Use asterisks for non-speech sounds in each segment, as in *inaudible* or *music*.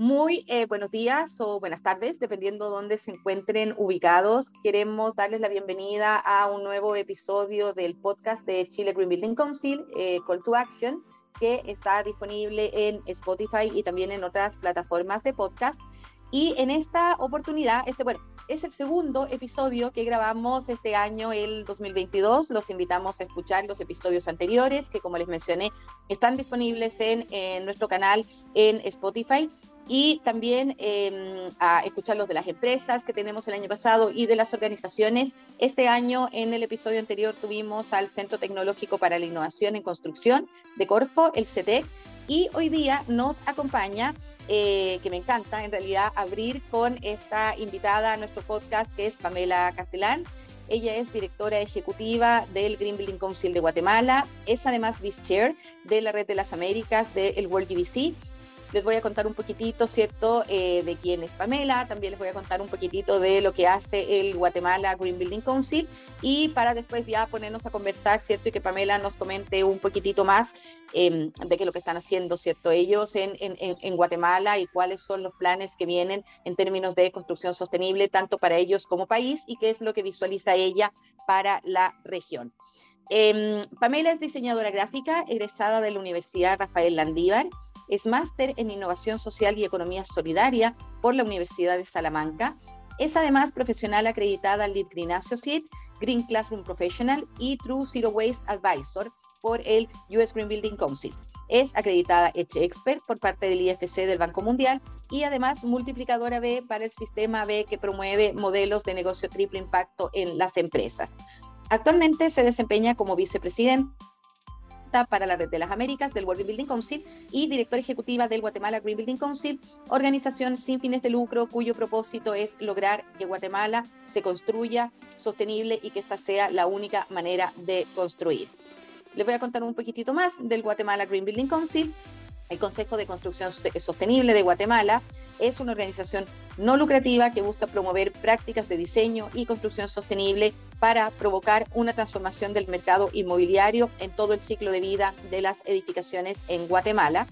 Muy eh, buenos días o buenas tardes, dependiendo de dónde se encuentren ubicados. Queremos darles la bienvenida a un nuevo episodio del podcast de Chile Green Building Council, eh, Call to Action, que está disponible en Spotify y también en otras plataformas de podcast. Y en esta oportunidad, este, bueno, es el segundo episodio que grabamos este año, el 2022. Los invitamos a escuchar los episodios anteriores, que como les mencioné, están disponibles en, en nuestro canal en Spotify y también eh, a escuchar los de las empresas que tenemos el año pasado y de las organizaciones. Este año, en el episodio anterior, tuvimos al Centro Tecnológico para la Innovación en Construcción de Corfo, el CETEC, y hoy día nos acompaña, eh, que me encanta en realidad, abrir con esta invitada a nuestro podcast, que es Pamela Castellán. Ella es directora ejecutiva del Green Building Council de Guatemala, es además vice chair de la Red de las Américas del World GBC les voy a contar un poquitito, ¿cierto?, eh, de quién es Pamela, también les voy a contar un poquitito de lo que hace el Guatemala Green Building Council y para después ya ponernos a conversar, ¿cierto?, y que Pamela nos comente un poquitito más em, de qué lo que están haciendo, ¿cierto?, ellos en, en, en Guatemala y cuáles son los planes que vienen en términos de construcción sostenible, tanto para ellos como país, y qué es lo que visualiza ella para la región. Eh, Pamela es diseñadora gráfica, egresada de la Universidad Rafael Landívar es máster en Innovación Social y Economía Solidaria por la Universidad de Salamanca. Es además profesional acreditada Lead Green Associate, Green Classroom Professional y True Zero Waste Advisor por el US Green Building Council. Es acreditada Edge Expert por parte del IFC del Banco Mundial y además multiplicadora B para el sistema B que promueve modelos de negocio triple impacto en las empresas. Actualmente se desempeña como vicepresidente para la Red de las Américas del World Building Council y directora ejecutiva del Guatemala Green Building Council, organización sin fines de lucro cuyo propósito es lograr que Guatemala se construya sostenible y que esta sea la única manera de construir. Les voy a contar un poquitito más del Guatemala Green Building Council. El Consejo de Construcción Sostenible de Guatemala es una organización no lucrativa que busca promover prácticas de diseño y construcción sostenible para provocar una transformación del mercado inmobiliario en todo el ciclo de vida de las edificaciones en Guatemala.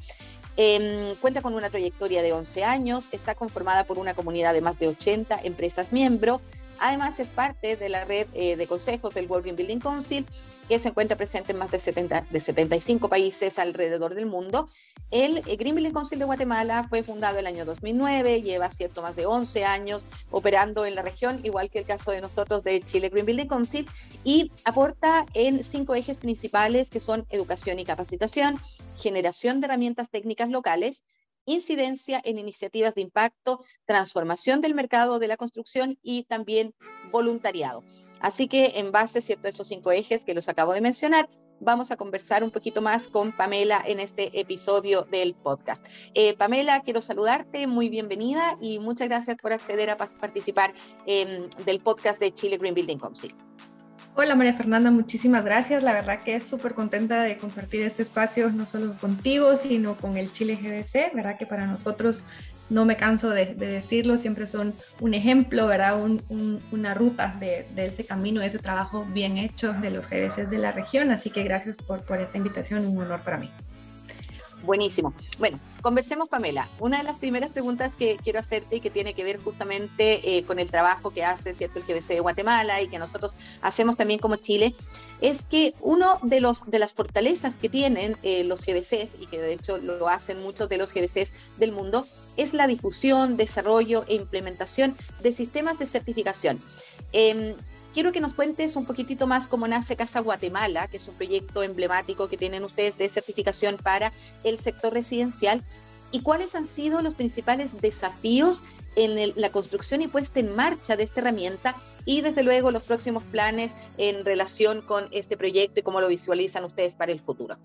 Em, cuenta con una trayectoria de 11 años, está conformada por una comunidad de más de 80 empresas miembros, Además, es parte de la red eh, de consejos del World Green Building Council, que se encuentra presente en más de, 70, de 75 países alrededor del mundo. El eh, Green Building Council de Guatemala fue fundado el año 2009, lleva cierto más de 11 años operando en la región, igual que el caso de nosotros de Chile Green Building Council, y aporta en cinco ejes principales que son educación y capacitación, generación de herramientas técnicas locales, incidencia en iniciativas de impacto, transformación del mercado de la construcción y también voluntariado. Así que en base ¿cierto? a esos cinco ejes que los acabo de mencionar, vamos a conversar un poquito más con Pamela en este episodio del podcast. Eh, Pamela, quiero saludarte, muy bienvenida y muchas gracias por acceder a participar del podcast de Chile Green Building Council. Hola María Fernanda, muchísimas gracias. La verdad que es súper contenta de compartir este espacio no solo contigo, sino con el Chile GBC. ¿Verdad que para nosotros, no me canso de, decirlo, siempre son un ejemplo, ¿verdad? una ruta de, ese camino, de ese trabajo bien hecho de los GBCs de la región. Así que gracias por, por esta invitación, un honor para mí. Buenísimo. Bueno, conversemos, Pamela. Una de las primeras preguntas que quiero hacerte y que tiene que ver justamente eh, con el trabajo que hace ¿cierto? el GBC de Guatemala y que nosotros hacemos también como Chile, es que uno de, los, de las fortalezas que tienen eh, los GBCs, y que de hecho lo hacen muchos de los GBCs del mundo, es la difusión, desarrollo e implementación de sistemas de certificación. Em, quiero que nos cuentes un poquitito más cómo nace Casa Guatemala, que es un proyecto emblemático que tienen ustedes de certificación para el sector residencial, y cuáles han sido los principales desafíos en la construcción y puesta en marcha de esta herramienta y desde luego los próximos planes en relación con este proyecto y cómo lo visualizan ustedes para el futuro.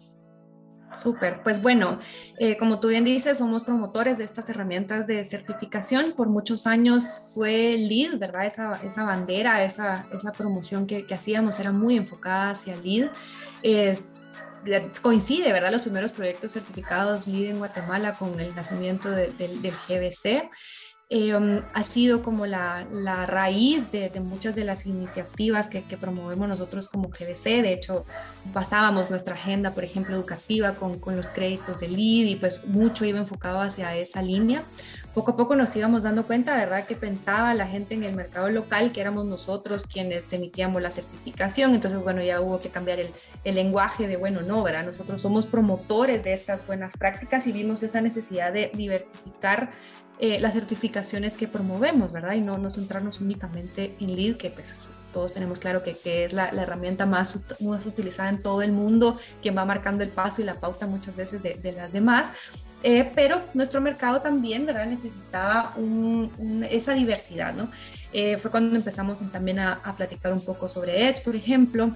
Súper, pues bueno, eh, como tú bien dices, somos promotores de estas herramientas de certificación. Por muchos años fue LEED, ¿verdad? Esa, esa bandera, esa, esa promoción que, hacíamos era muy enfocada hacia LEED. coincide, ¿verdad? Los primeros proyectos certificados LEED en Guatemala con el nacimiento del GBC. Eh, ha sido como la, raíz de, muchas de las iniciativas que, promovemos nosotros como GDC. De hecho, pasábamos nuestra agenda, por ejemplo, educativa con, los créditos de LEED y pues mucho iba enfocado hacia esa línea. Poco a poco nos íbamos dando cuenta, ¿verdad?, que pensaba la gente en el mercado local que éramos nosotros quienes emitíamos la certificación. Entonces, bueno, ya hubo que cambiar el, el lenguaje de, bueno, no, ¿verdad? Nosotros somos promotores de estas buenas prácticas y vimos esa necesidad de diversificar eh, las certificaciones que promovemos, ¿verdad? Y no, no centrarnos únicamente en LEED, que pues todos tenemos claro que, que es la, la, herramienta más, más utilizada en todo el mundo, quien va marcando el paso y la pauta muchas veces de, de las demás. Eh, pero nuestro mercado también, ¿verdad? Necesitaba un, un, esa diversidad, ¿no? Eh, fue cuando empezamos también a, a, platicar un poco sobre Edge, por ejemplo,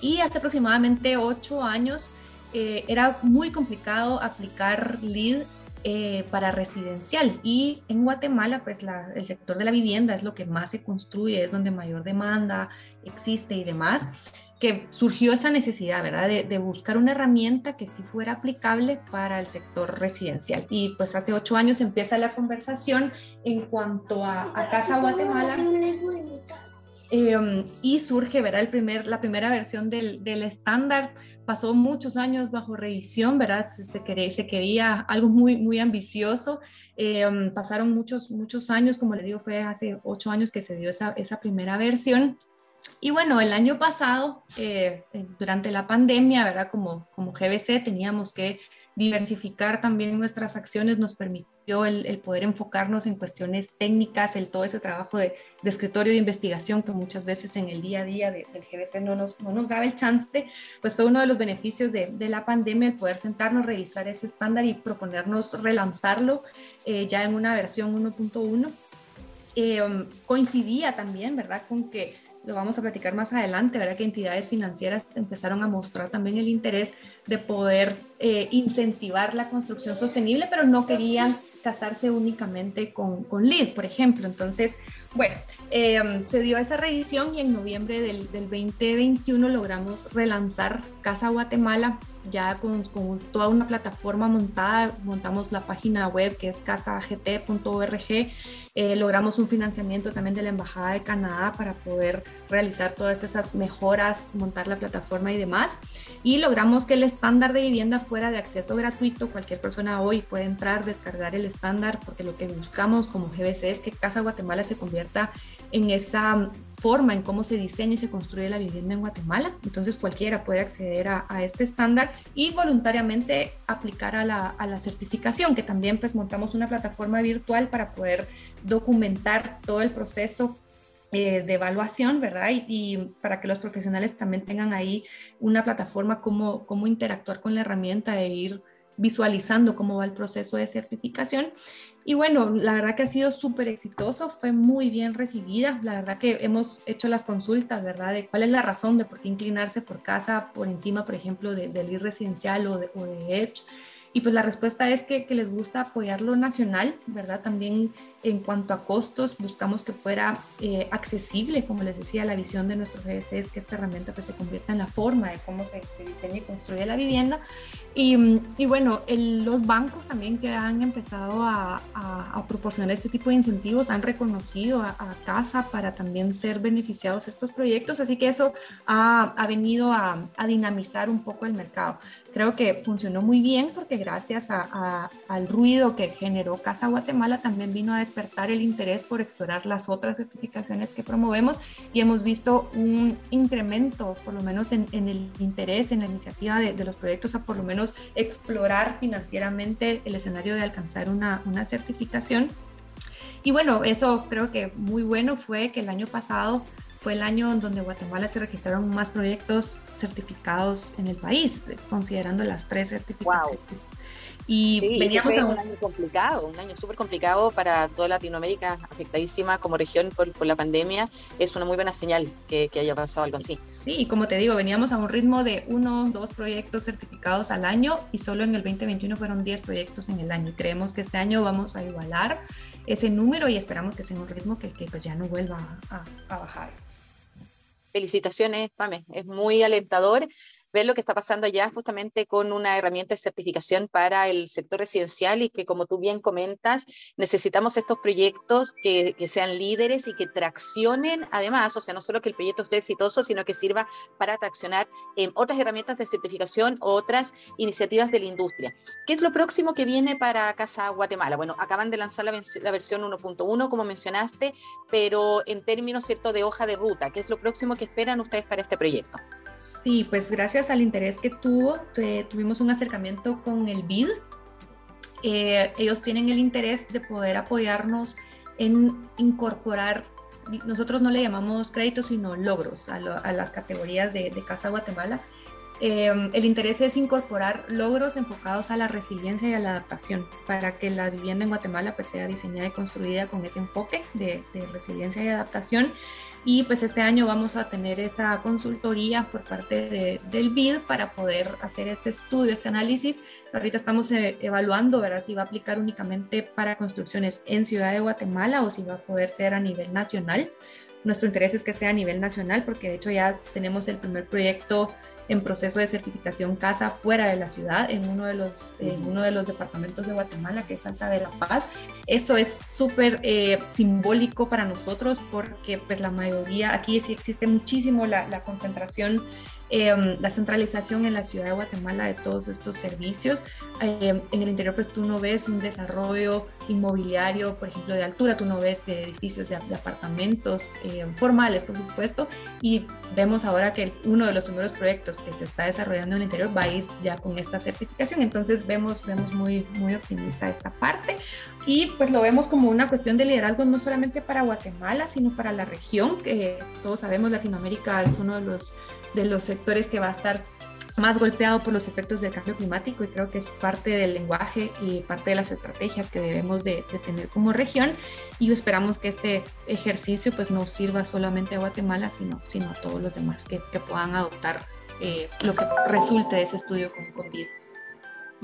y hace aproximadamente ocho años eh, era muy complicado aplicar LEED eh, para residencial. Y en Guatemala, pues el sector de la vivienda es lo que más se construye, es donde mayor demanda existe y demás, que surgió esa necesidad, ¿verdad?, de, buscar una herramienta que sí fuera aplicable para el sector residencial. Y pues hace ocho años empieza la conversación en cuanto a, Casa Guatemala. Eh, y surge, ¿verdad? El primer, la primera versión del, del estándar pasó muchos años bajo revisión, ¿verdad? Se quería, algo muy, muy ambicioso. Eh, pasaron muchos, muchos años, como le digo, fue hace ocho años que se dio esa, esa primera versión. Y bueno, el año pasado, eh, durante la pandemia, ¿verdad? Como, como GBC teníamos que diversificar también nuestras acciones, nos permitió el, el, poder enfocarnos en cuestiones técnicas, el todo ese trabajo de, de, escritorio de investigación que muchas veces en el día a día de, del GBC no nos, no nos daba el chance, pues fue uno de los beneficios de, de la pandemia el poder sentarnos, revisar ese estándar y proponernos relanzarlo eh, ya en una versión 1.1. Eh, coincidía también, ¿verdad?, con que lo vamos a platicar más adelante, ¿verdad? Que entidades financieras empezaron a mostrar también el interés de poder eh, incentivar la construcción sostenible, pero no querían casarse únicamente con, con LEED, por ejemplo. Entonces, bueno, eh, se dio esa revisión y en noviembre del, del 2021 logramos relanzar Casa Guatemala ya con, con, toda una plataforma montada, montamos la página web que es casagt.org, eh, logramos un financiamiento también de la Embajada de Canadá para poder realizar todas esas mejoras, montar la plataforma y demás, y logramos que el estándar de vivienda fuera de acceso gratuito, cualquier persona hoy puede entrar, descargar el estándar, porque lo que buscamos como GBC es que Casa Guatemala se convierta en esa forma en cómo se diseña y se construye la vivienda en Guatemala. Entonces cualquiera puede acceder a, a este estándar y voluntariamente aplicar a la, a la, certificación, que también pues montamos una plataforma virtual para poder documentar todo el proceso eh, de evaluación, ¿verdad? Y, y, para que los profesionales también tengan ahí una plataforma cómo, cómo interactuar con la herramienta e ir visualizando cómo va el proceso de certificación. Y bueno, la verdad que ha sido súper exitoso, fue muy bien recibida. La verdad que hemos hecho las consultas, ¿verdad? De cuál es la razón de por qué inclinarse por casa por encima, por ejemplo, del de ir residencial o de, o de Edge. Y pues la respuesta es que, que, les gusta apoyar lo nacional, ¿verdad? También en cuanto a costos, buscamos que fuera eh, accesible, como les decía, la visión de nuestro GS es que esta herramienta pues, se convierta en la forma de cómo se, se diseña y construye la vivienda. Y, y bueno, el, los bancos también que han empezado a, a, a, proporcionar este tipo de incentivos han reconocido a, a, casa para también ser beneficiados estos proyectos, así que eso ha, ha venido a, dinamizar un poco el mercado. Creo que funcionó muy bien porque gracias al ruido que generó Casa Guatemala también vino a despertar el interés por explorar las otras certificaciones que promovemos y hemos visto un incremento, por lo menos en, en el interés, en la iniciativa de, de los proyectos a por lo menos explorar financieramente el escenario de alcanzar una, una certificación. Y bueno, eso creo que muy bueno fue que el año pasado fue el año en donde Guatemala se registraron más proyectos certificados en el país, considerando las tres certificaciones. Wow. Y sí, veníamos a un... un año complicado, un año súper complicado para toda Latinoamérica, afectadísima como región por, por, la pandemia. Es una muy buena señal que, que haya pasado algo así. Sí, y como te digo, veníamos a un ritmo de uno, dos proyectos certificados al año y solo en el 2021 fueron 10 proyectos en el año. Y creemos que este año vamos a igualar ese número y esperamos que sea un ritmo que, que pues ya no vuelva a, a bajar. Felicitaciones, Pame, es muy alentador ver lo que está pasando allá justamente con una herramienta de certificación para el sector residencial y que como tú bien comentas, necesitamos estos proyectos que, que sean líderes y que traccionen además, o sea, no solo que el proyecto sea exitoso, sino que sirva para traccionar en otras herramientas de certificación otras iniciativas de la industria. ¿Qué es lo próximo que viene para Casa Guatemala? Bueno, acaban de lanzar la, la versión 1.1, como mencionaste, pero en términos, ¿cierto?, de hoja de ruta, ¿qué es lo próximo que esperan ustedes para este proyecto? Sí, pues gracias al interés que tuvo, tuvimos un acercamiento con el BID. Eh, ellos tienen el interés de poder apoyarnos en incorporar, nosotros no le llamamos créditos, sino logros a, las categorías de, Casa Guatemala. Eh, el interés es incorporar logros enfocados a la resiliencia y a la adaptación para que la vivienda en Guatemala pues, sea diseñada y construida con ese enfoque de, de resiliencia y adaptación y pues este año vamos a tener esa consultoría por parte de, del BID para poder hacer este estudio, este análisis. Ahorita estamos eh, evaluando, ¿verdad? Si va a aplicar únicamente para construcciones en Ciudad de Guatemala o si va a poder ser a nivel nacional. Nuestro interés es que sea a nivel nacional porque de hecho ya tenemos el primer proyecto en proceso de certificación casa fuera de la ciudad, en uno de los, en uno de los departamentos de Guatemala, que es Santa de la Paz. Eso es súper eh, simbólico para nosotros porque pues la mayoría, aquí sí existe muchísimo la, la concentración Em, la centralización en la ciudad de Guatemala de todos estos servicios. Em, en el interior pues tú no ves un desarrollo inmobiliario, por ejemplo, de altura, tú no ves edificios de, apartamentos em, formales, por supuesto, y vemos ahora que uno de los primeros proyectos que se está desarrollando en el interior va a ir ya con esta certificación, entonces vemos, vemos muy, muy optimista esta parte y pues lo vemos como una cuestión de liderazgo no solamente para Guatemala, sino para la región, que todos sabemos Latinoamérica es uno de los de los sectores que va a estar más golpeado por los efectos del cambio climático y creo que es parte del lenguaje y parte de las estrategias que debemos de, tener como región y esperamos que este ejercicio pues no sirva solamente a Guatemala sino, sino a todos los demás que, puedan adoptar eh, lo que resulte de ese estudio con COVID.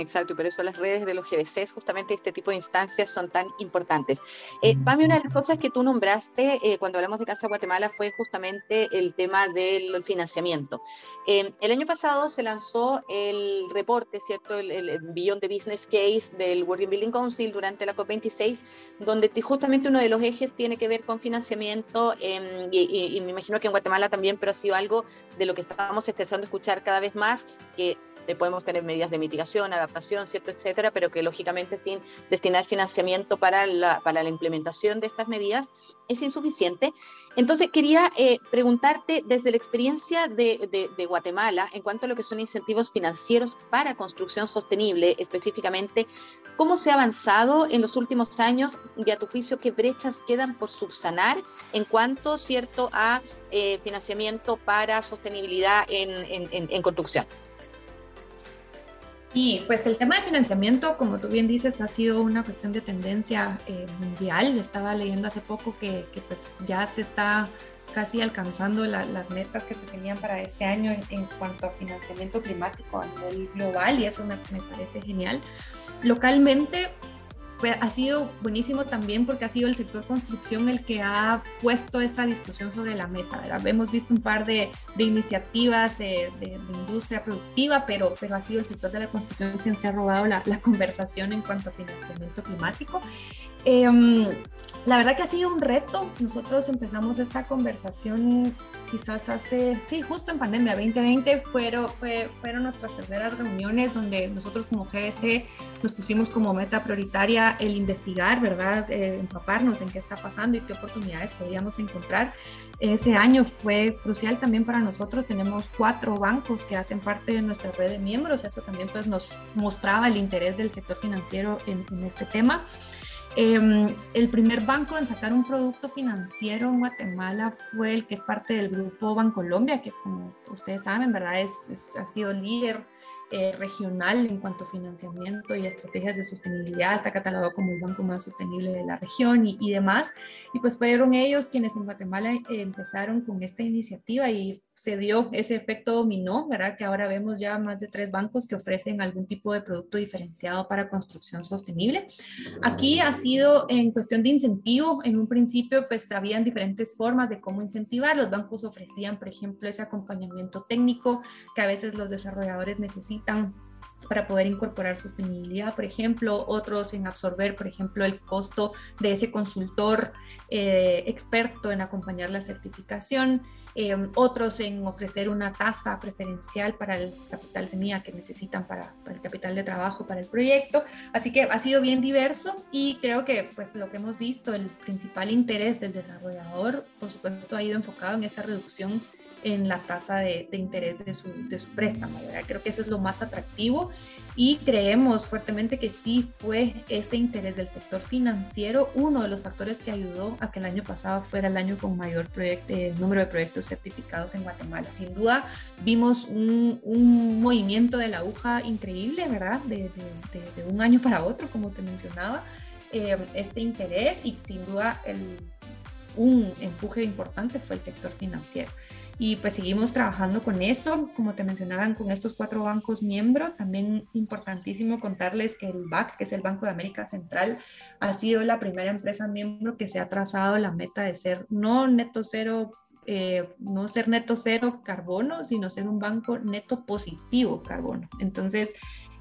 Exacto, y por eso las redes de los GBCs, justamente este tipo de instancias son tan importantes. Eh, Pami, una de las cosas que tú nombraste eh, cuando hablamos de Casa Guatemala fue justamente el tema del financiamiento. Eh, el año pasado se lanzó el reporte, ¿cierto? El, el Beyond the Business Case del World Building Council durante la COP26, donde justamente uno de los ejes tiene que ver con financiamiento, em, y, y, me imagino que en Guatemala también, pero ha sido algo de lo que estamos empezando a escuchar cada vez más, que podemos tener medidas de mitigación, adaptación, ¿cierto? etcétera, pero que lógicamente sin destinar financiamiento para la, para la implementación de estas medidas es insuficiente. Entonces, quería eh, preguntarte desde la experiencia de, de, Guatemala en cuanto a lo que son incentivos financieros para construcción sostenible, específicamente, ¿cómo se ha avanzado en los últimos años y a tu juicio qué brechas quedan por subsanar en cuanto, ¿cierto?, a eh, financiamiento para sostenibilidad en, en, en construcción. Y pues el tema de financiamiento, como tú bien dices, ha sido una cuestión de tendencia eh, mundial. Estaba leyendo hace poco que, pues ya se está casi alcanzando las metas que se tenían para este año en, cuanto a financiamiento climático a nivel global y eso me, me parece genial. Localmente, ha sido buenísimo también porque ha sido el sector construcción el que ha puesto esta discusión sobre la mesa. ¿verdad? Hemos visto un par de, iniciativas de, de, industria productiva, pero, pero ha sido el sector de la construcción quien se ha robado la conversación en cuanto a financiamiento climático. Em, la verdad que ha sido un reto. Nosotros empezamos esta conversación quizás hace, sí, justo en pandemia 2020 fueron, fue, fueron nuestras primeras reuniones donde nosotros como GDC nos pusimos como meta prioritaria el investigar, ¿verdad? Eh, empaparnos en qué está pasando y qué oportunidades podríamos encontrar. Ese año fue crucial también para nosotros. Tenemos cuatro bancos que hacen parte de nuestra red de miembros. Eso también pues nos mostraba el interés del sector financiero en, en este tema. Em, el primer banco en sacar un producto financiero en Guatemala fue el que es parte del grupo Bancolombia, que como ustedes saben, ¿verdad? Es, ha sido líder eh, regional en cuanto a financiamiento y estrategias de sostenibilidad, está catalogado como el banco más sostenible de la región y, y demás. Y pues fueron ellos quienes en Guatemala eh, empezaron con esta iniciativa y se dio ese efecto dominó, ¿verdad? Que ahora vemos ya más de tres bancos que ofrecen algún tipo de producto diferenciado para construcción sostenible. Aquí ha sido en cuestión de incentivo, en un principio pues habían diferentes formas de cómo incentivar. Los bancos ofrecían, por ejemplo, ese acompañamiento técnico que a veces los desarrolladores necesitan para poder incorporar sostenibilidad, por ejemplo, otros en absorber, por ejemplo, el costo de ese consultor eh, experto en acompañar la certificación, eh, otros en ofrecer una tasa preferencial para el capital semilla que necesitan para, para, el capital de trabajo para el proyecto. Así que ha sido bien diverso y creo que pues lo que hemos visto, el principal interés del desarrollador, por supuesto, ha ido enfocado en esa reducción en la tasa de, interés de su, de su préstamo. ¿verdad? Creo que eso es lo más atractivo y creemos fuertemente que sí fue ese interés del sector financiero uno de los factores que ayudó a que el año pasado fuera el año con mayor eh, número de proyectos certificados en Guatemala. Sin duda vimos un, un movimiento de la aguja increíble, ¿verdad? De, de, un año para otro, como te mencionaba, eh, este interés y sin duda el, un empuje importante fue el sector financiero y pues seguimos trabajando con eso, como te mencionaban, con estos cuatro bancos miembros. También importantísimo contarles que el BAC, que es el Banco de América Central, ha sido la primera empresa miembro que se ha trazado la meta de ser no neto cero eh, no ser neto cero carbono, sino ser un banco neto positivo carbono. Entonces,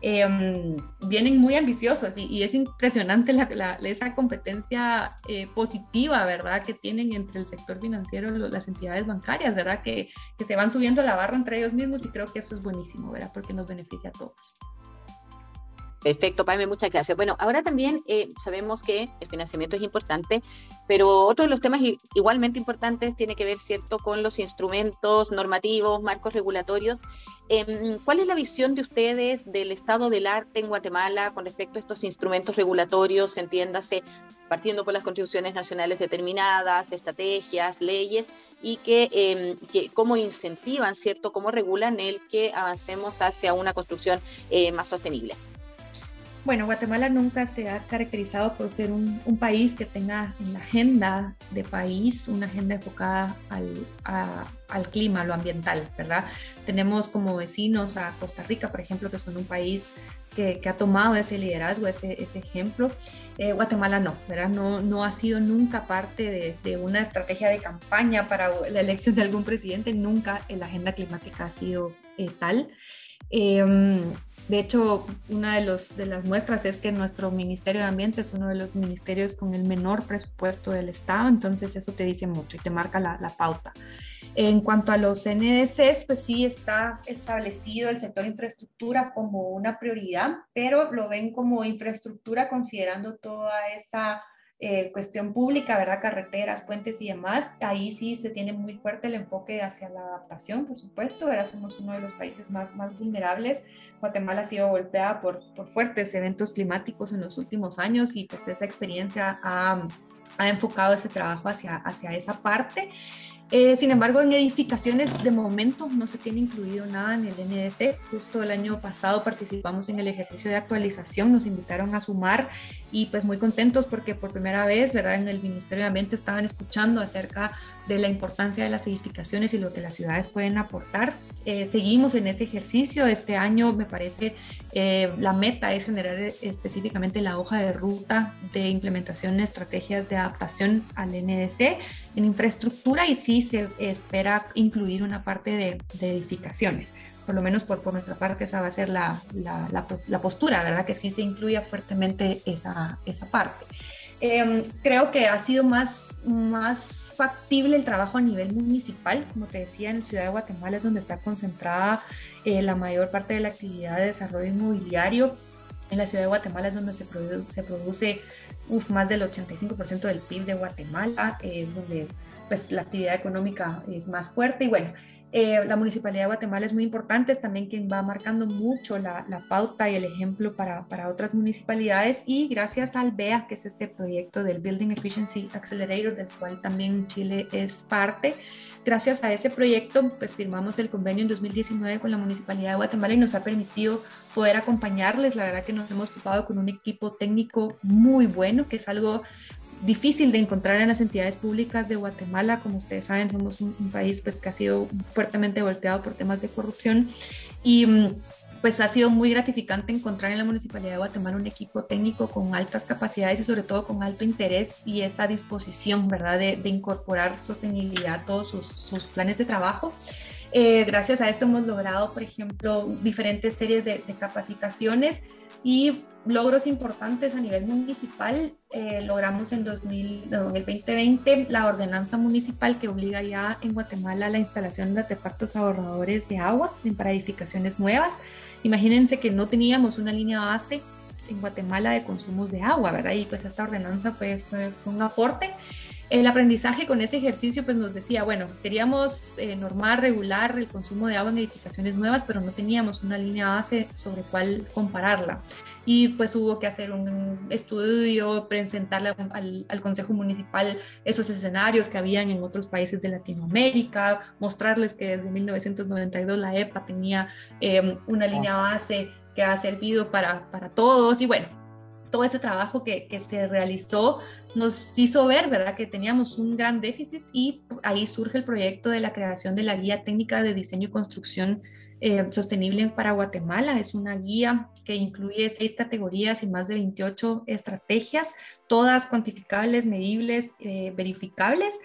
Em, vienen muy ambiciosos y, es impresionante la, esa competencia eh, positiva, ¿verdad?, que tienen entre el sector financiero, las entidades bancarias, ¿verdad?, que, que se van subiendo la barra entre ellos mismos y creo que eso es buenísimo, ¿verdad?, porque nos beneficia a todos. Perfecto, Paime, muchas gracias. Bueno, ahora también eh, sabemos que el financiamiento es importante, pero otro de los temas igualmente importantes tiene que ver, ¿cierto?, con los instrumentos normativos, marcos regulatorios. Em, ¿Cuál es la visión de ustedes del estado del arte en Guatemala con respecto a estos instrumentos regulatorios, entiéndase, partiendo por las contribuciones nacionales determinadas, estrategias, leyes, y que, em, que cómo incentivan, ¿cierto?, cómo regulan el que avancemos hacia una construcción eh, más sostenible? Bueno, Guatemala nunca se ha caracterizado por ser un, país que tenga en la agenda de país una agenda enfocada al, clima, lo ambiental, ¿verdad? Tenemos como vecinos a Costa Rica, por ejemplo, que son un país que, ha tomado ese liderazgo, ese, ese ejemplo. Eh, Guatemala no, ¿verdad? No, no ha sido nunca parte de, una estrategia de campaña para la elección de algún presidente, nunca la agenda climática ha sido eh, tal. Em, de hecho, una de, las muestras es que nuestro Ministerio de Ambiente es uno de los ministerios con el menor presupuesto del Estado, entonces eso te dice mucho y te marca la, pauta. En cuanto a los NDCs, pues sí está establecido el sector infraestructura como una prioridad, pero lo ven como infraestructura considerando toda esa eh, cuestión pública, ¿verdad? Carreteras, puentes y demás, ahí sí se tiene muy fuerte el enfoque hacia la adaptación, por supuesto, ¿verdad? Somos uno de los países más vulnerables. Guatemala ha sido golpeada por, por fuertes eventos climáticos en los últimos años y pues esa experiencia ha, ha enfocado ese trabajo hacia, hacia esa parte. Eh, sin embargo, en edificaciones de momento no se tiene incluido nada en el NDC. Justo el año pasado participamos en el ejercicio de actualización, nos invitaron a sumar y pues muy contentos porque por primera vez, ¿verdad? En el Ministerio de Ambiente estaban escuchando acerca de la importancia de las edificaciones y lo que las ciudades pueden aportar. Eh, seguimos en ese ejercicio. Este año me parece eh, la meta es generar específicamente la hoja de ruta de implementación de estrategias de adaptación al NDC en infraestructura y sí se espera incluir una parte de, edificaciones. Por lo menos por, por, nuestra parte esa va a ser la, la, la, postura, ¿verdad? Que sí se incluya fuertemente esa, esa parte. Em, creo que ha sido más, más factible el trabajo a nivel municipal. Como te decía, en Ciudad de Guatemala es donde está concentrada eh, la mayor parte de la actividad de desarrollo inmobiliario. En la ciudad de Guatemala es donde se produce, se produce más del 85% del PIB de Guatemala, es donde pues, la actividad económica es más fuerte. Y bueno, eh, la Municipalidad de Guatemala es muy importante, es también quien va marcando mucho la, pauta y el ejemplo para, para, otras municipalidades y gracias al BEA, que es este proyecto del Building Efficiency Accelerator, del cual también Chile es parte, gracias a ese proyecto, pues firmamos el convenio en 2019 con la Municipalidad de Guatemala y nos ha permitido poder acompañarles. La verdad que nos hemos ocupado con un equipo técnico muy bueno, que es algo difícil de encontrar en las entidades públicas de Guatemala. Como ustedes saben, somos un, país pues, que ha sido fuertemente golpeado por temas de corrupción y mm, pues ha sido muy gratificante encontrar en la Municipalidad de Guatemala un equipo técnico con altas capacidades y sobre todo con alto interés y esa disposición, ¿verdad?, de, incorporar sostenibilidad a todos sus, planes de trabajo. Eh, gracias a esto hemos logrado, por ejemplo, diferentes series de, de capacitaciones y logros importantes a nivel municipal. Eh, logramos en, 2000, en el 2020 la ordenanza municipal que obliga ya en Guatemala a la instalación de artefactos ahorradores de agua para edificaciones nuevas. Imagínense que no teníamos una línea base en Guatemala de consumos de agua, ¿verdad? Y pues esta ordenanza fue, fue un aporte el aprendizaje con ese ejercicio pues nos decía, bueno, queríamos eh, normar, regular el consumo de agua en edificaciones nuevas, pero no teníamos una línea base sobre cuál compararla. Y pues hubo que hacer un estudio, presentarle al, al, Consejo Municipal esos escenarios que habían en otros países de Latinoamérica, mostrarles que desde 1992 la EPA tenía eh, una línea base que ha servido para, para todos. Y bueno, todo ese trabajo que, que, se realizó nos hizo ver, ¿verdad?, que teníamos un gran déficit y ahí surge el proyecto de la creación de la Guía Técnica de Diseño y Construcción eh, Sostenible para Guatemala. Es una guía que incluye seis categorías y más de 28 estrategias, todas cuantificables, medibles, eh, verificables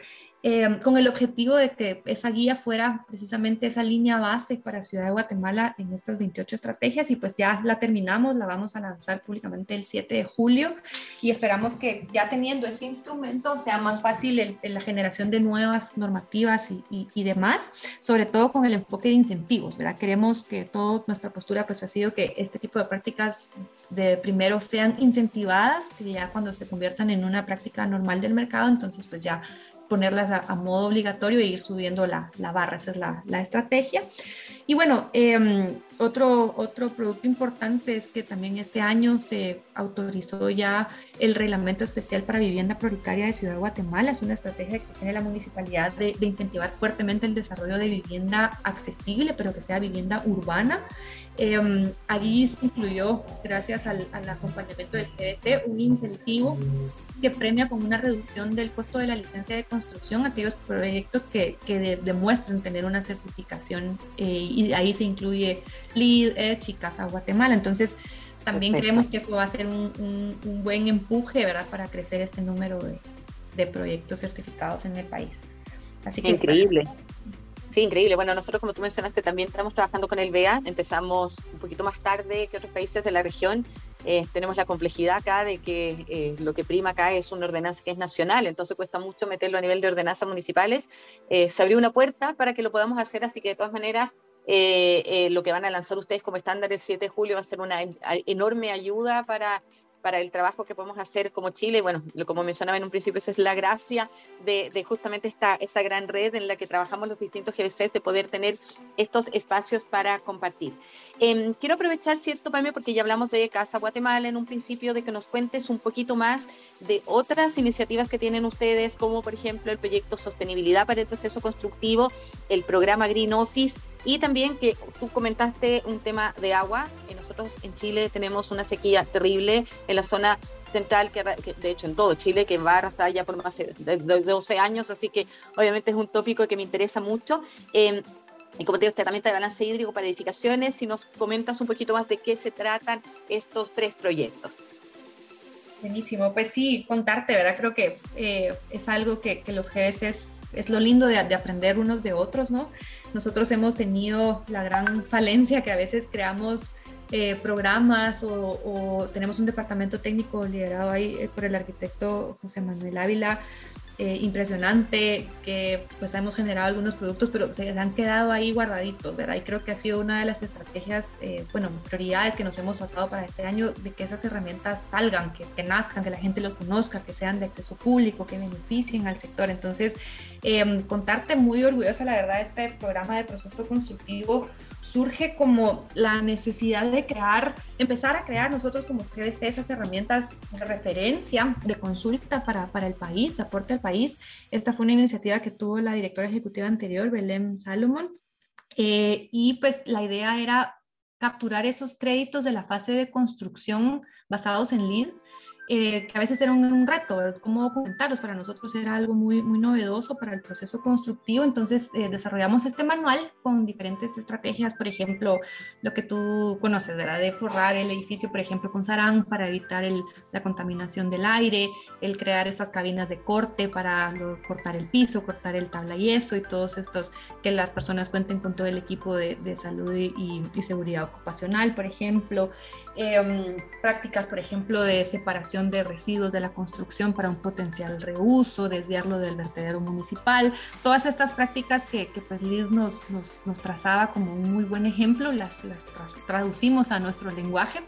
Em, con el objetivo de que esa guía fuera precisamente esa línea base para Ciudad de Guatemala en estas 28 estrategias y pues ya la terminamos, la vamos a lanzar públicamente el 7 de julio y esperamos que ya teniendo ese instrumento sea más fácil la generación de nuevas normativas y, y, demás, sobre todo con el enfoque de incentivos, ¿verdad? Queremos que toda nuestra postura pues ha sido que este tipo de prácticas de primero sean incentivadas, que ya cuando se conviertan en una práctica normal del mercado, entonces pues ya ponerlas a, modo obligatorio e ir subiendo la, la barra, esa es la, la estrategia. Y bueno, em, otro, otro producto importante es que también este año se autorizó ya el reglamento especial para vivienda prioritaria de Ciudad de Guatemala. Es una estrategia que tiene la municipalidad de, de incentivar fuertemente el desarrollo de vivienda accesible, pero que sea vivienda urbana. Eh, allí se incluyó, gracias al, al acompañamiento del GBC, un incentivo que premia con una reducción del costo de la licencia de construcción aquellos proyectos que, que demuestren tener una certificación eh, y ahí se incluye LEED, Edge y Casa Guatemala. Entonces, también creemos que eso va a ser un, un, buen empuje, ¿verdad?, para crecer este número de, de proyectos certificados en el país. Así que, Increíble. Sí, increíble. Bueno, nosotros, como tú mencionaste, también estamos trabajando con el BEA. Empezamos un poquito más tarde que otros países de la región eh, tenemos la complejidad acá de que eh, lo que prima acá es una ordenanza que es nacional, entonces cuesta mucho meterlo a nivel de ordenanzas municipales. Eh, se abrió una puerta para que lo podamos hacer, así que de todas maneras lo que van a lanzar ustedes como estándar el 7 de julio va a ser una enorme ayuda para para el trabajo que podemos hacer como Chile. Bueno, como mencionaba en un principio, esa es la gracia de, justamente esta, esta gran red en la que trabajamos los distintos GBCs, de poder tener estos espacios para compartir. Em, quiero aprovechar, ¿cierto, Pame? Porque ya hablamos de Casa Guatemala en un principio, de que nos cuentes un poquito más de otras iniciativas que tienen ustedes, como por ejemplo el proyecto Sostenibilidad para el Proceso Constructivo, el programa Green Office y también que tú comentaste un tema de agua. Nosotros en Chile tenemos una sequía terrible en la zona central, que, de hecho en todo Chile, que va a ya por más de, 12 años, así que obviamente es un tópico que me interesa mucho. Em, y como te digo, esta herramienta de balance hídrico para edificaciones, si nos comentas un poquito más de qué se tratan estos tres proyectos. Buenísimo, pues sí, contarte, ¿verdad? Creo que eh, es algo que, los GBS es, lo lindo de, aprender unos de otros, ¿no? Nosotros hemos tenido la gran falencia que a veces creamos eh, programas o, tenemos un departamento técnico liderado ahí eh, por el arquitecto José Manuel Ávila, eh, impresionante, que pues hemos generado algunos productos, pero se han quedado ahí guardaditos, ¿verdad? Y creo que ha sido una de las estrategias, bueno, prioridades que nos hemos sacado para este año, de que esas herramientas salgan, que, que nazcan, que la gente los conozca, que sean de acceso público, que beneficien al sector. Entonces, Em, contarte muy orgullosa, la verdad, este programa de proceso constructivo surge como la necesidad de crear, empezar a crear nosotros como GBC esas herramientas de referencia, de consulta para, para el país, aporte al país. Esta fue una iniciativa que tuvo la directora ejecutiva anterior, Belén Salomón, eh, y pues la idea era capturar esos créditos de la fase de construcción basados en lead eh, que a veces era un, reto, cómo documentarlos. Para nosotros era algo muy, muy novedoso para el proceso constructivo. Entonces eh, desarrollamos este manual con diferentes estrategias, por ejemplo, lo que tú conoces, ¿verdad? de forrar el edificio, por ejemplo, con sarán para evitar el, la contaminación del aire, el crear estas cabinas de corte para cortar el piso, cortar el tabla y eso y todos estos, que las personas cuenten con todo el equipo de, de salud y, y, seguridad ocupacional, por ejemplo. Em, prácticas, por ejemplo, de separación de residuos de la construcción para un potencial reuso, desviarlo del vertedero municipal, todas estas prácticas que, que pues Liz nos, nos, nos, trazaba como un muy buen ejemplo, las, las traducimos a nuestro lenguaje.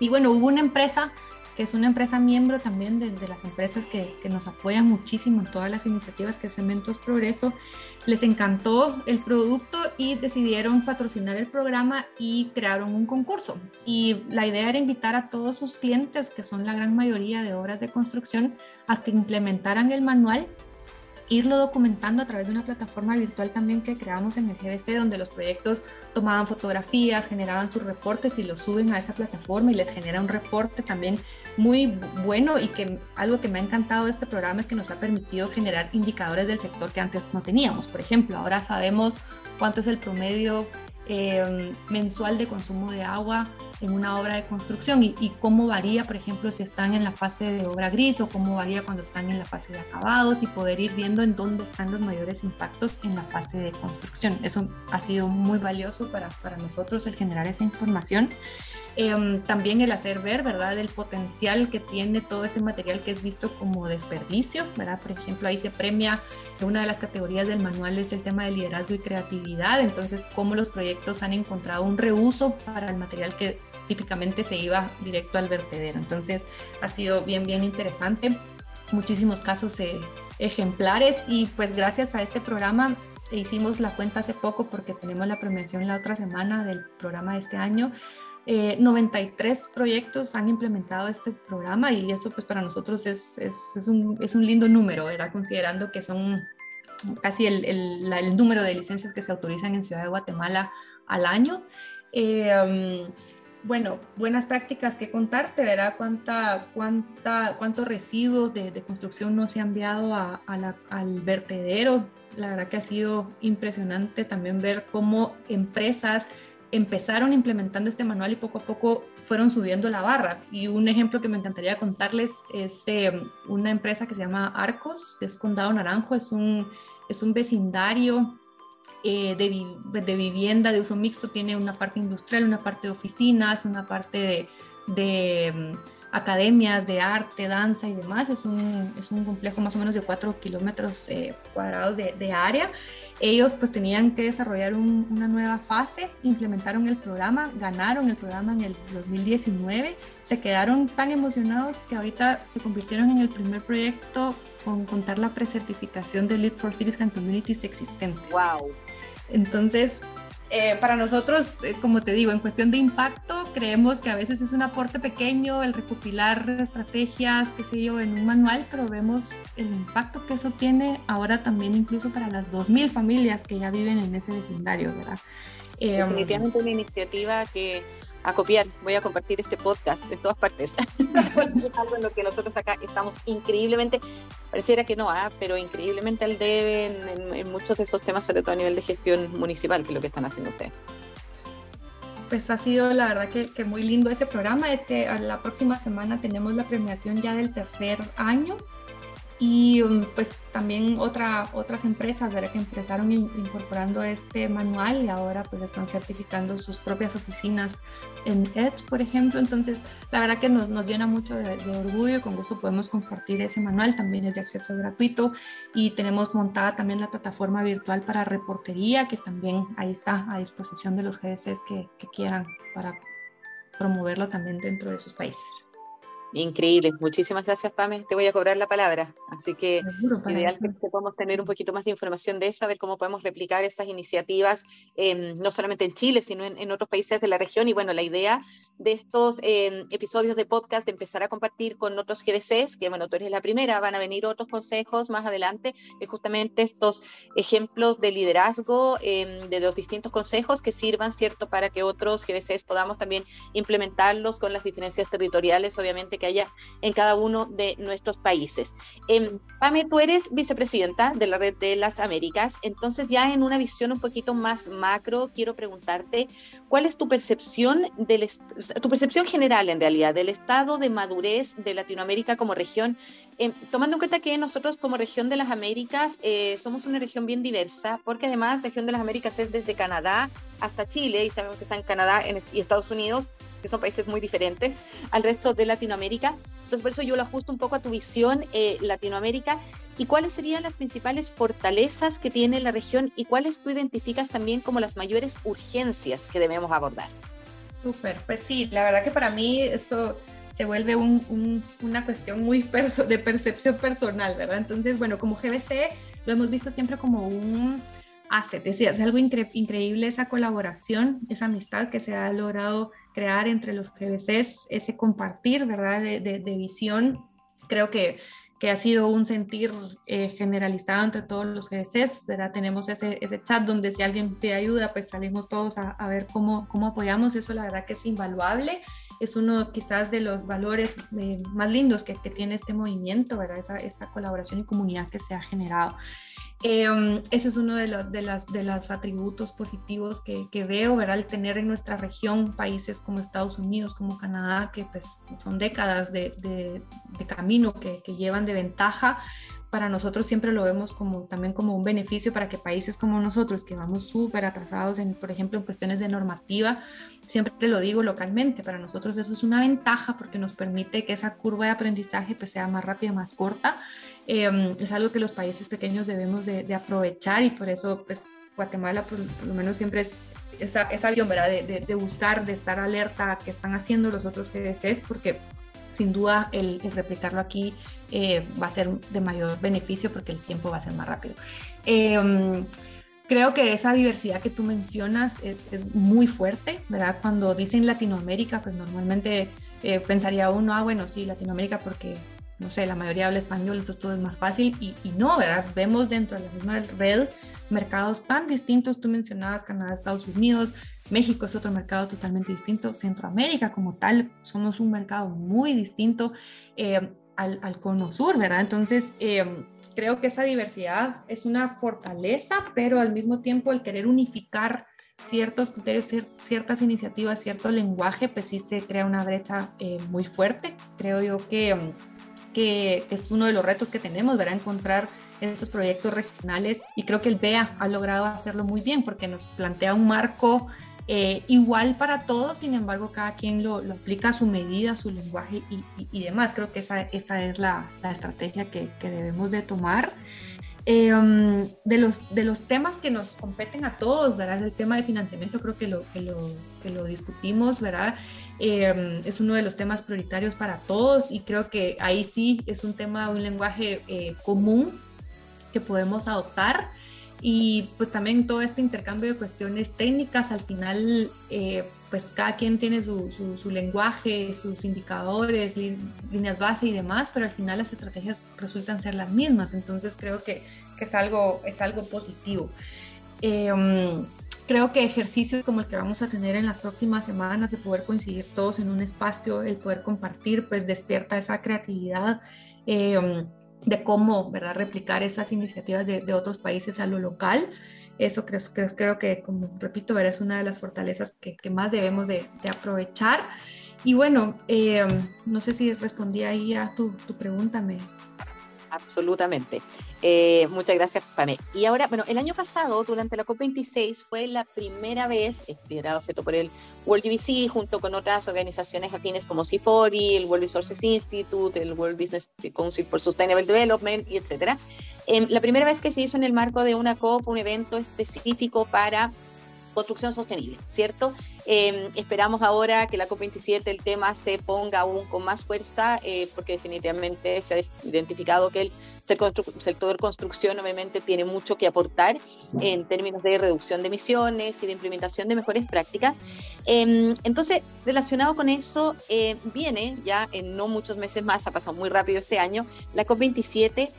Y bueno, hubo una empresa que es una empresa miembro también de, de las empresas que, que, nos apoyan muchísimo en todas las iniciativas que Cementos Progreso. Les encantó el producto y decidieron patrocinar el programa y crearon un concurso. Y la idea era invitar a todos sus clientes, que son la gran mayoría de obras de construcción, a que implementaran el manual irlo documentando a través de una plataforma virtual también que creamos en el GBC, donde los proyectos tomaban fotografías, generaban sus reportes y los suben a esa plataforma y les genera un reporte también muy bueno y que algo que me ha encantado de este programa es que nos ha permitido generar indicadores del sector que antes no teníamos. Por ejemplo, ahora sabemos cuánto es el promedio eh, mensual de consumo de agua en una obra de construcción y, y, cómo varía, por ejemplo, si están en la fase de obra gris o cómo varía cuando están en la fase de acabados y poder ir viendo en dónde están los mayores impactos en la fase de construcción. Eso ha sido muy valioso para, para nosotros el generar esa información. Eh, también el hacer ver, ¿verdad?, el potencial que tiene todo ese material que es visto como desperdicio, ¿verdad? Por ejemplo, ahí se premia que una de las categorías del manual es el tema de liderazgo y creatividad, entonces cómo los proyectos han encontrado un reuso para el material que típicamente se iba directo al vertedero. Entonces ha sido bien, bien interesante, muchísimos casos eh, ejemplares y pues gracias a este programa hicimos la cuenta hace poco porque tenemos la premiación la otra semana del programa de este año eh, 93 proyectos han implementado este programa y eso pues para nosotros es, es, un, es un, lindo número, era considerando que son casi el, el, número de licencias que se autorizan en Ciudad de Guatemala al año. Eh, um, bueno, buenas prácticas que contarte, verá cuánta, cuánta, cuántos residuos de, de, construcción no se han enviado a, al vertedero. La verdad que ha sido impresionante también ver cómo empresas empezaron implementando este manual y poco a poco fueron subiendo la barra. Y un ejemplo que me encantaría contarles es eh, una empresa que se llama Arcos, es Condado Naranjo, es un, es un vecindario eh, de, de, vivienda de uso mixto, tiene una parte industrial, una parte de oficinas, una parte de, um, academias de arte, danza y demás. Es un, es un complejo más o menos de 4 kilómetros eh, cuadrados de, de área ellos pues tenían que desarrollar un, una nueva fase, implementaron el programa, ganaron el programa en el 2019, se quedaron tan emocionados que ahorita se convirtieron en el primer proyecto con contar la precertificación de Lead for Cities and Communities existente. ¡Wow! Entonces, eh, para nosotros, eh, como te digo, en cuestión de impacto, creemos que a veces es un aporte pequeño el recopilar estrategias, qué sé yo, en un manual, pero vemos el impacto que eso tiene ahora también incluso para las 2.000 familias que ya viven en ese vecindario, ¿verdad? Eh, Definitivamente una iniciativa que a copiar, voy a compartir este podcast en todas partes, *laughs* porque es algo en lo que nosotros acá estamos increíblemente, pareciera que no, ¿eh? pero increíblemente al debe en, muchos de esos temas, sobre todo a nivel de gestión municipal, que es lo que están haciendo ustedes. Pues ha sido la verdad que, que muy lindo ese programa. Este, la próxima semana tenemos la premiación ya del tercer año y um, pues también otra, otras empresas ¿verdad? que empezaron in, incorporando este manual y ahora pues están certificando sus propias oficinas en Edge, por ejemplo. Entonces, la verdad que nos, nos llena mucho de, de, orgullo con gusto podemos compartir ese manual. También es de acceso gratuito y tenemos montada también la plataforma virtual para reportería, que también ahí está a disposición de los GDCs que, que quieran para promoverlo también dentro de sus países. Increíble, muchísimas gracias Pame, te voy a cobrar la palabra, así que ideal que, podamos tener un poquito más de información de eso, a ver cómo podemos replicar estas iniciativas, em, no solamente en Chile, sino en, otros países de la región, y bueno, la idea de estos em, episodios de podcast de empezar a compartir con otros GBCs, que bueno, tú eres la primera, van a venir otros consejos más adelante, es justamente estos ejemplos de liderazgo em, de los distintos consejos que sirvan, ¿cierto?, para que otros GBCs podamos también implementarlos con las diferencias territoriales, obviamente, que haya en cada uno de nuestros países. Eh, Pame, tú eres vicepresidenta de la Red de las Américas, entonces ya en una visión un poquito más macro, quiero preguntarte, ¿cuál es tu percepción, del, tu percepción general en realidad del estado de madurez de Latinoamérica como región em, tomando en cuenta que nosotros como región de las Américas eh, somos una región bien diversa, porque además región de las Américas es desde Canadá hasta Chile, y sabemos que está en Canadá y Estados Unidos, que son países muy diferentes al resto de Latinoamérica. Entonces, por eso yo lo ajusto un poco a tu visión eh, Latinoamérica. ¿Y cuáles serían las principales fortalezas que tiene la región y cuáles tú identificas también como las mayores urgencias que debemos abordar? Súper, pues sí, la verdad que para mí esto se vuelve una cuestión muy de percepción personal, ¿verdad? Entonces, bueno, como GBC lo hemos visto siempre como un asset, es, es algo increíble esa colaboración, esa amistad que se ha logrado crear entre los GBCs, ese compartir, ¿verdad? De, de, visión. Creo que, que, ha sido un sentir eh, generalizado entre todos los GBCs, ¿verdad? Tenemos ese, ese, chat donde si alguien pide ayuda, pues salimos todos a, a, ver cómo, cómo apoyamos. Eso la verdad que es invaluable. Es uno quizás de los valores eh, más lindos que, tiene este movimiento, ¿verdad? Esa, esa colaboración y comunidad que se ha generado. Eh, ese es uno de los, de, las, de los atributos positivos que, que, veo, ¿verdad? Tener en nuestra región países como Estados Unidos, como Canadá, que pues son décadas de camino que, que, llevan de ventaja, para nosotros siempre lo vemos como también como un beneficio para que países como nosotros, que vamos súper atrasados, en, por ejemplo, en cuestiones de normativa, siempre lo digo localmente, para nosotros eso es una ventaja porque nos permite que esa curva de aprendizaje pues, sea más rápida, más corta. Eh, es algo que los países pequeños debemos de, de aprovechar y por eso pues, Guatemala por, por, lo menos siempre es esa, esa visión ¿verdad? De, de, de, buscar, de estar alerta a qué están haciendo los otros GDCs, porque sin duda el, el replicarlo aquí eh, va a ser de mayor beneficio porque el tiempo va a ser más rápido. Eh, creo que esa diversidad que tú mencionas es, es, muy fuerte, ¿verdad? Cuando dicen Latinoamérica, pues normalmente eh, pensaría uno, ah, bueno, sí, Latinoamérica porque, no sé, la mayoría habla español, entonces todo es más fácil y, y no, ¿verdad? Vemos dentro de la misma red mercados tan distintos, tú mencionabas Canadá, Estados Unidos, México es otro mercado totalmente distinto, Centroamérica como tal, somos un mercado muy distinto eh, al, al, Cono Sur, ¿verdad? Entonces, eh, creo que esa diversidad es una fortaleza, pero al mismo tiempo el querer unificar ciertos criterios, ciertas iniciativas, cierto lenguaje, pues sí se crea una brecha eh, muy fuerte. Creo yo que, que, es uno de los retos que tenemos, ¿verdad? Encontrar esos proyectos regionales y creo que el BEA ha logrado hacerlo muy bien porque nos plantea un marco eh, igual para todos, sin embargo, cada quien lo, lo aplica a su medida, a su lenguaje y, y, y, demás. Creo que esa, esa es la, la estrategia que, que, debemos de tomar. Eh, de, los, de los temas que nos competen a todos, ¿verdad? El tema de financiamiento creo que lo, que lo, que lo discutimos, ¿verdad? Eh, es uno de los temas prioritarios para todos y creo que ahí sí es un tema, un lenguaje eh, común que podemos adoptar y pues también todo este intercambio de cuestiones técnicas, al final eh, pues cada quien tiene su, su, lenguaje, sus indicadores, líneas base y demás, pero al final las estrategias resultan ser las mismas, entonces creo que, que es, algo, es algo positivo. Um, creo que ejercicios como el que vamos a tener en las próximas semanas de poder coincidir todos en un espacio, el poder compartir, pues despierta esa creatividad. Um, de cómo ¿verdad? replicar esas iniciativas de, otros países a lo local. Eso creo, creo, creo que, como repito, ¿verdad? es una de las fortalezas que, más debemos de, de, aprovechar. Y bueno, eh, no sé si respondí ahí a tu, tu pregunta, me, absolutamente. Eh, muchas gracias, Pame. Y ahora, bueno, el año pasado, durante la COP26, fue la primera vez, liderado ¿cierto? por el World GBC, junto con otras organizaciones afines como CIFORI, el World Resources Institute, el World Business Council for Sustainable Development, y etcétera. Eh, la primera vez que se hizo en el marco de una COP, un evento específico para construcción sostenible, ¿cierto? Em, esperamos ahora que la COP27 el tema se ponga aún con más fuerza, eh, porque definitivamente se ha identificado que el sector construcción obviamente tiene mucho que aportar en términos de reducción de emisiones y de implementación de mejores prácticas. Em, entonces, relacionado con eso, eh, viene ya en no muchos meses más, ha pasado muy rápido este año, la COP27.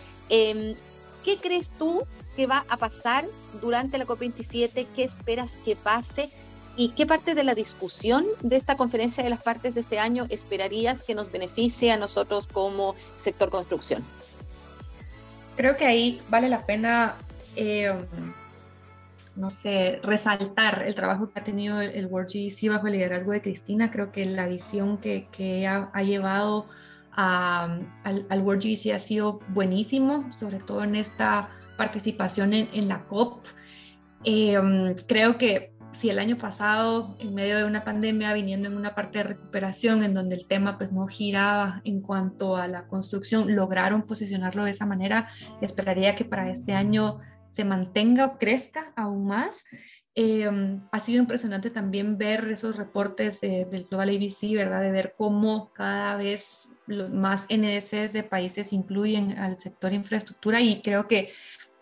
¿Qué crees tú que va a pasar durante la COP27? ¿Qué esperas que pase? ¿Y qué parte de la discusión de esta conferencia de las partes de este año esperarías que nos beneficie a nosotros como sector construcción? Creo que ahí vale la pena, eh, no sé, resaltar el trabajo que ha tenido el, World GDC bajo el liderazgo de Cristina. Creo que la visión que, ha llevado al, al World GDC ha sido buenísimo, sobre todo en esta participación en, la COP. Eh, creo que si el año pasado, en medio de una pandemia, viniendo en una parte de recuperación en donde el tema pues no giraba en cuanto a la construcción, lograron posicionarlo de esa manera, esperaría que para este año se mantenga o crezca aún más. Eh, ha sido impresionante también ver esos reportes del Global ABC, ¿verdad? De ver cómo cada vez más NDCs de países incluyen al sector infraestructura y creo que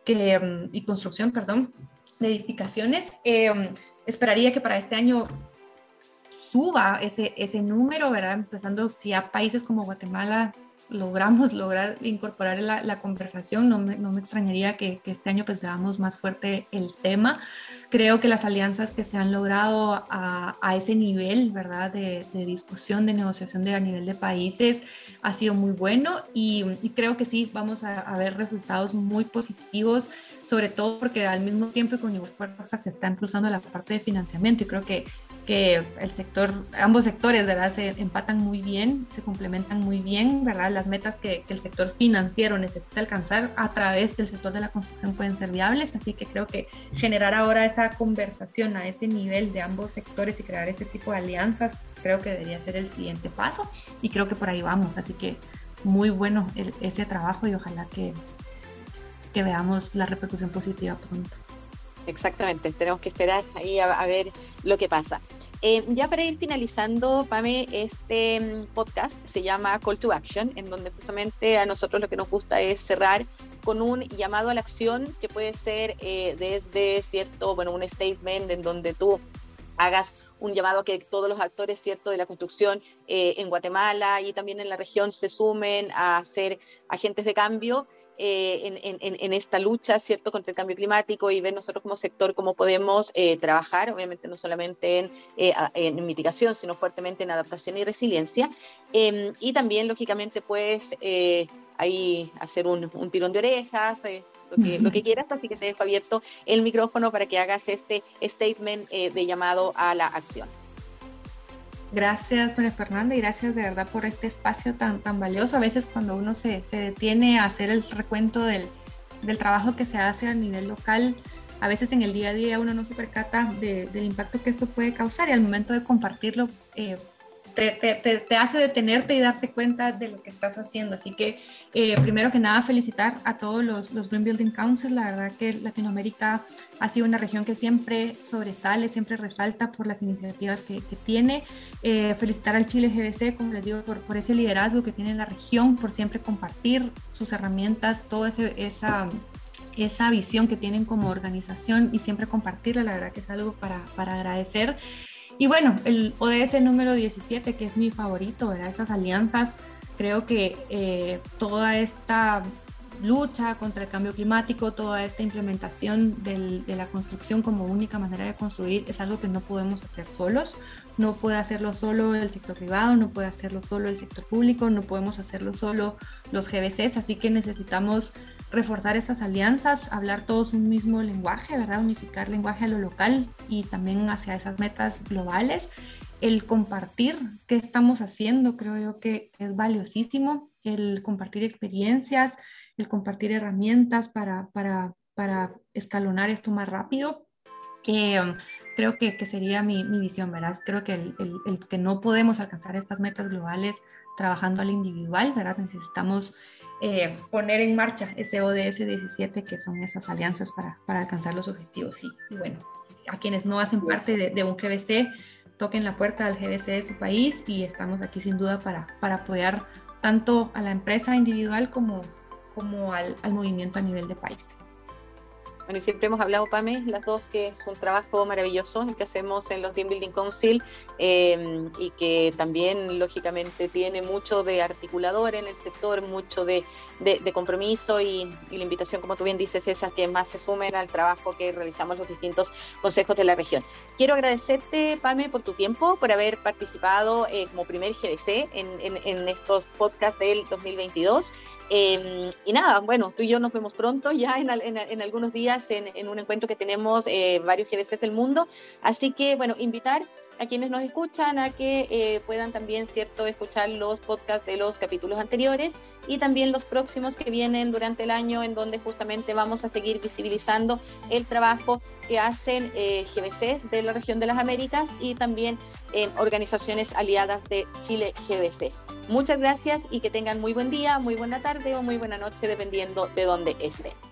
que, mm, y construcción, perdón, de edificaciones. Eh, esperaría que para este año suba ese, ese número, ¿verdad? Empezando, si a países como Guatemala logramos *laughs* lograr incorporar la, la conversación, no me, no me extrañaría que, este año pues veamos más fuerte el tema. Creo que las alianzas que se han logrado a, a ese nivel, ¿verdad? De, de, discusión, de negociación de a nivel de países ha sido muy bueno y, y creo que sí, vamos a, a, ver resultados muy positivos, sobre todo porque al mismo tiempo con igual fuerza se está impulsando la parte de financiamiento y creo que que el sector, ambos sectores, ¿verdad? Se empatan muy bien, se complementan muy bien, ¿verdad? Las metas que, el sector financiero necesita alcanzar a través del sector de la construcción pueden ser viables, así que creo que generar ahora esa conversación a ese nivel de ambos sectores y crear ese tipo de alianzas, creo que debería ser el siguiente paso y creo que por ahí vamos, así que muy bueno el, ese trabajo y ojalá que, que veamos la repercusión positiva pronto. Exactamente, tenemos que esperar ahí a, a ver lo que pasa. Eh, ya para ir finalizando, Pame, este mm, podcast se llama Call to Action, en donde justamente a nosotros lo que nos gusta es cerrar con un llamado a la acción que puede ser eh, desde cierto, bueno, un statement en donde tú hagas un llamado a que todos los actores cierto de la construcción eh, en Guatemala y también en la región se sumen a ser agentes de cambio eh, en, en, en, esta lucha, ¿cierto?, contra el cambio climático y ver nosotros como sector cómo podemos eh, trabajar, obviamente no solamente en, eh, en, mitigación, sino fuertemente en adaptación y resiliencia. Em, y también, lógicamente, pues eh, ahí hacer un, un, tirón de orejas, lo que, lo, que, quieras, así que te dejo abierto el micrófono para que hagas este statement de llamado a la acción. Gracias, María Fernanda, y gracias de verdad por este espacio tan, tan valioso. A veces cuando uno se, se detiene a hacer el recuento del, del, trabajo que se hace a nivel local, a veces en el día a día uno no se percata de, del impacto que esto puede causar y al momento de compartirlo, eh, te, te, te, hace detenerte y darte cuenta de lo que estás haciendo. Así que, eh, primero que nada, felicitar a todos los, los Green Building Councils. La verdad que Latinoamérica ha sido una región que siempre sobresale, siempre resalta por las iniciativas que, que tiene. Eh, felicitar al Chile GBC, como les digo, por, por, ese liderazgo que tiene en la región, por siempre compartir sus herramientas, toda ese, esa esa visión que tienen como organización y siempre compartirla, la verdad que es algo para, para agradecer. Y bueno, el ODS número 17, que es mi favorito, ¿verdad? esas alianzas, creo que eh, toda esta lucha contra el cambio climático, toda esta implementación de la construcción como única manera de construir es algo que no podemos hacer solos. No puede hacerlo solo el sector privado, no puede hacerlo solo el sector público, no podemos hacerlo solo los GBCs, así que necesitamos reforzar esas alianzas, hablar todos un mismo lenguaje, ¿verdad? Unificar lenguaje a lo local y también hacia esas metas globales. El compartir qué estamos haciendo, creo yo que es valiosísimo. El compartir experiencias, el compartir herramientas para, para, para escalonar esto más rápido. Eh, creo que, que, sería mi, mi, visión, ¿verdad? Creo que el, el, el, que no podemos alcanzar estas metas globales trabajando al individual, ¿verdad? Necesitamos eh, poner en marcha ese ODS 17, que son esas alianzas para, para alcanzar los objetivos. Y, bueno, a quienes no hacen parte de, un GBC, toquen la puerta al GBC de su país y estamos aquí sin duda para, para apoyar tanto a la empresa individual como, como al, al movimiento a nivel de país. Bueno, y siempre hemos hablado, Pame, las dos, que es un trabajo maravilloso el que hacemos en los Team Building Council em, y que también, lógicamente, tiene mucho de articulador en el sector, mucho de, de, compromiso y, la invitación, como tú bien dices, esas que más se sumen al trabajo que realizamos los distintos consejos de la región. Quiero agradecerte, Pame, por tu tiempo, por haber participado eh, como primer GDC en, en estos podcasts del 2022. Em, y nada, bueno, tú y yo nos vemos pronto ya en, algunos días en, en, un encuentro que tenemos eh, varios GBCs del mundo. Así que, bueno, invitar a quienes nos escuchan a que eh, puedan también, ¿cierto?, escuchar los podcasts de los capítulos anteriores y también los próximos que vienen durante el año, en donde justamente vamos a seguir visibilizando el trabajo que hacen eh, GBCs de la región de las Américas y también organizaciones aliadas de Chile GBC. Muchas gracias y que tengan muy buen día, muy buena tarde o muy buena noche, dependiendo de dónde estén.